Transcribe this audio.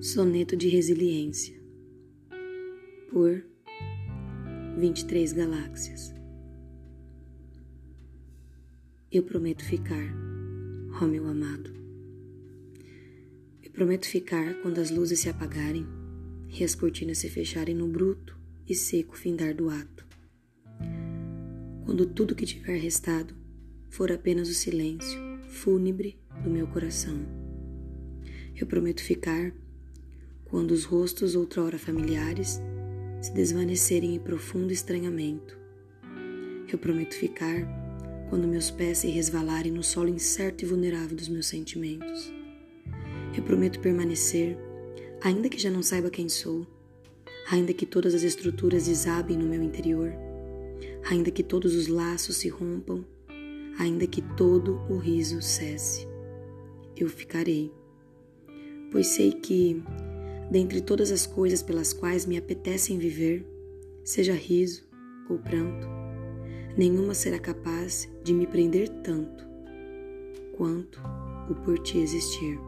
Soneto de Resiliência por 23 Galáxias. Eu prometo ficar, ó meu amado. Eu prometo ficar quando as luzes se apagarem e as cortinas se fecharem no bruto e seco findar do ato. Quando tudo que tiver restado for apenas o silêncio fúnebre do meu coração. Eu prometo ficar quando os rostos outrora familiares se desvanecerem em profundo estranhamento. Eu prometo ficar quando meus pés se resvalarem no solo incerto e vulnerável dos meus sentimentos. Eu prometo permanecer, ainda que já não saiba quem sou, ainda que todas as estruturas desabem no meu interior, ainda que todos os laços se rompam, ainda que todo o riso cesse. Eu ficarei, pois sei que dentre todas as coisas pelas quais me apetecem viver, seja riso ou pranto, nenhuma será capaz de me prender tanto quanto o por ti existir.